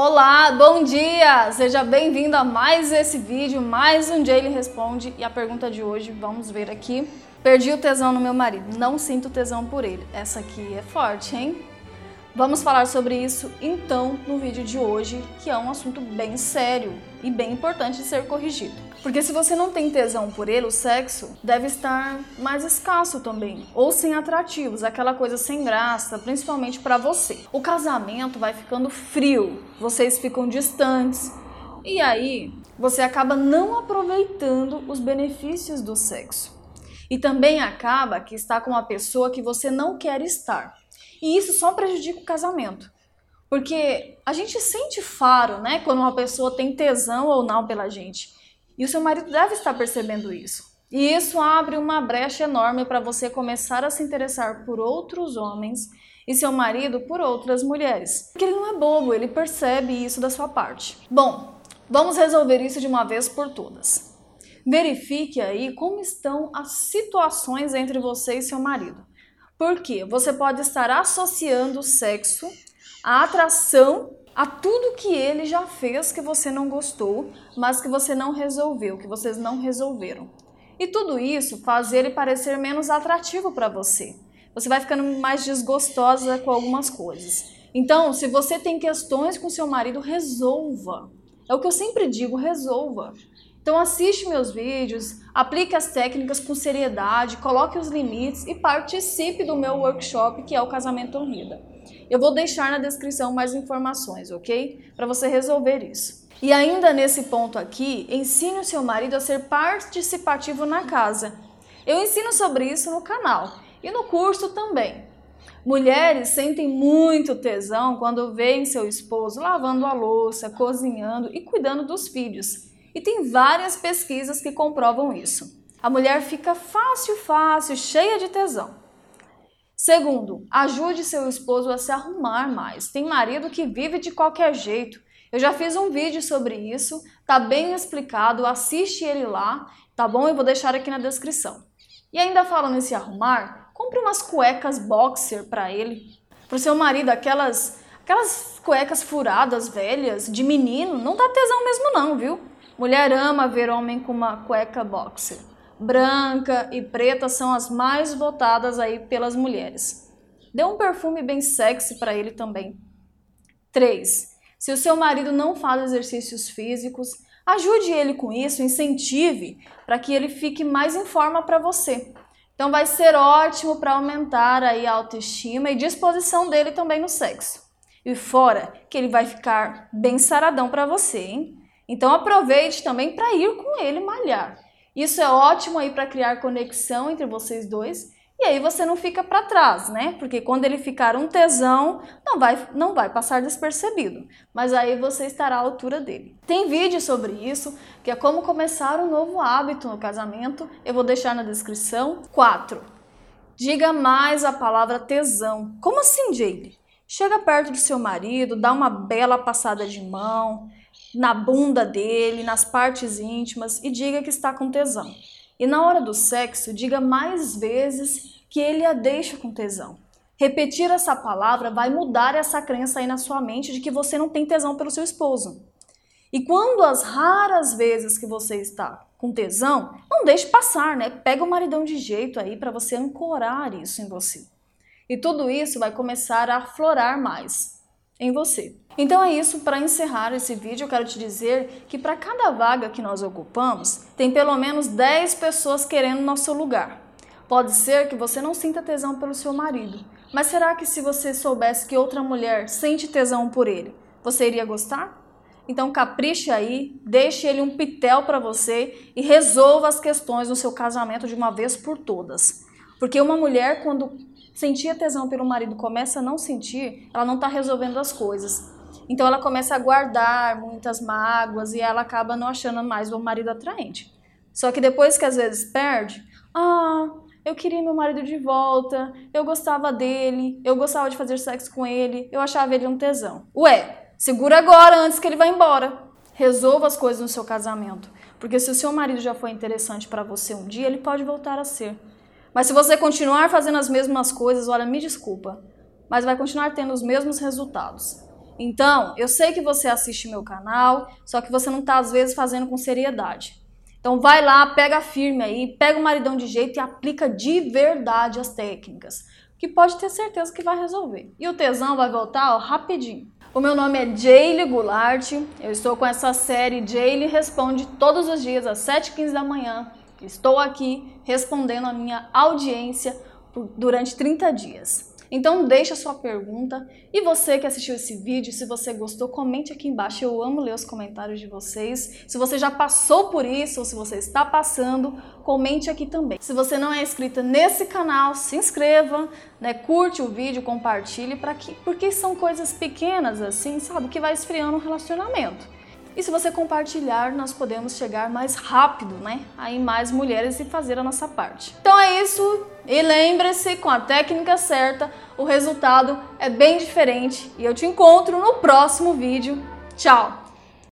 Olá, bom dia! Seja bem-vindo a mais esse vídeo, mais um ele responde. E a pergunta de hoje, vamos ver aqui. Perdi o tesão no meu marido, não sinto tesão por ele. Essa aqui é forte, hein? Vamos falar sobre isso então no vídeo de hoje, que é um assunto bem sério e bem importante de ser corrigido. Porque se você não tem tesão por ele, o sexo deve estar mais escasso também, ou sem atrativos, aquela coisa sem graça, principalmente para você. O casamento vai ficando frio, vocês ficam distantes, e aí você acaba não aproveitando os benefícios do sexo. E também acaba que está com uma pessoa que você não quer estar. E isso só prejudica o casamento. Porque a gente sente faro, né, quando uma pessoa tem tesão ou não pela gente. E o seu marido deve estar percebendo isso. E isso abre uma brecha enorme para você começar a se interessar por outros homens e seu marido por outras mulheres. Porque ele não é bobo, ele percebe isso da sua parte. Bom, vamos resolver isso de uma vez por todas. Verifique aí como estão as situações entre você e seu marido. Porque você pode estar associando o sexo, a atração, a tudo que ele já fez que você não gostou, mas que você não resolveu, que vocês não resolveram. E tudo isso faz ele parecer menos atrativo para você. Você vai ficando mais desgostosa com algumas coisas. Então, se você tem questões com seu marido, resolva. É o que eu sempre digo, resolva. Então assiste meus vídeos, aplique as técnicas com seriedade, coloque os limites e participe do meu workshop que é o Casamento Unida. Eu vou deixar na descrição mais informações, ok? Para você resolver isso. E ainda nesse ponto aqui, ensine o seu marido a ser participativo na casa. Eu ensino sobre isso no canal e no curso também. Mulheres sentem muito tesão quando veem seu esposo lavando a louça, cozinhando e cuidando dos filhos. E tem várias pesquisas que comprovam isso. A mulher fica fácil, fácil, cheia de tesão. Segundo, ajude seu esposo a se arrumar mais. Tem marido que vive de qualquer jeito. Eu já fiz um vídeo sobre isso, tá bem explicado, assiste ele lá, tá bom? Eu vou deixar aqui na descrição. E ainda falando em se arrumar, compre umas cuecas boxer para ele. Pro seu marido, aquelas aquelas cuecas furadas, velhas, de menino, não dá tesão mesmo não, viu? Mulher ama ver homem com uma cueca boxer. Branca e preta são as mais votadas aí pelas mulheres. Dê um perfume bem sexy para ele também. 3. Se o seu marido não faz exercícios físicos, ajude ele com isso, incentive para que ele fique mais em forma para você. Então vai ser ótimo para aumentar aí a autoestima e disposição dele também no sexo. E fora que ele vai ficar bem saradão para você, hein? Então aproveite também para ir com ele malhar. Isso é ótimo aí para criar conexão entre vocês dois e aí você não fica para trás, né? Porque quando ele ficar um tesão, não vai, não vai passar despercebido, mas aí você estará à altura dele. Tem vídeo sobre isso, que é como começar um novo hábito no casamento, eu vou deixar na descrição. 4. Diga mais a palavra tesão. Como assim, Jaylee? Chega perto do seu marido, dá uma bela passada de mão, na bunda dele, nas partes íntimas e diga que está com tesão. E na hora do sexo, diga mais vezes que ele a deixa com tesão. Repetir essa palavra vai mudar essa crença aí na sua mente de que você não tem tesão pelo seu esposo. E quando as raras vezes que você está com tesão, não deixe passar, né? Pega o maridão de jeito aí para você ancorar isso em você. E tudo isso vai começar a aflorar mais em você. Então é isso, para encerrar esse vídeo eu quero te dizer que para cada vaga que nós ocupamos, tem pelo menos 10 pessoas querendo nosso lugar. Pode ser que você não sinta tesão pelo seu marido, mas será que se você soubesse que outra mulher sente tesão por ele, você iria gostar? Então capriche aí, deixe ele um pitel para você e resolva as questões no seu casamento de uma vez por todas. Porque uma mulher, quando sentia tesão pelo marido começa a não sentir, ela não está resolvendo as coisas. Então ela começa a guardar muitas mágoas e ela acaba não achando mais o marido atraente. Só que depois que às vezes perde, ah, eu queria meu marido de volta, eu gostava dele, eu gostava de fazer sexo com ele, eu achava ele um tesão. Ué, segura agora antes que ele vá embora. Resolva as coisas no seu casamento, porque se o seu marido já foi interessante para você um dia, ele pode voltar a ser. Mas se você continuar fazendo as mesmas coisas, olha, me desculpa, mas vai continuar tendo os mesmos resultados. Então, eu sei que você assiste meu canal, só que você não está às vezes fazendo com seriedade. Então vai lá, pega firme aí, pega o maridão de jeito e aplica de verdade as técnicas, que pode ter certeza que vai resolver. E o tesão vai voltar ó, rapidinho. O meu nome é Jaylee Goulart, eu estou com essa série Jaylee Responde todos os dias às 7h15 da manhã. Estou aqui respondendo a minha audiência durante 30 dias. Então deixa sua pergunta e você que assistiu esse vídeo, se você gostou, comente aqui embaixo. Eu amo ler os comentários de vocês. Se você já passou por isso ou se você está passando, comente aqui também. Se você não é inscrita nesse canal, se inscreva, né? Curte o vídeo, compartilhe para que porque são coisas pequenas assim, sabe, que vai esfriando o relacionamento. E se você compartilhar, nós podemos chegar mais rápido, né? Aí mais mulheres e fazer a nossa parte. Então é isso. E lembre-se, com a técnica certa, o resultado é bem diferente. E eu te encontro no próximo vídeo. Tchau!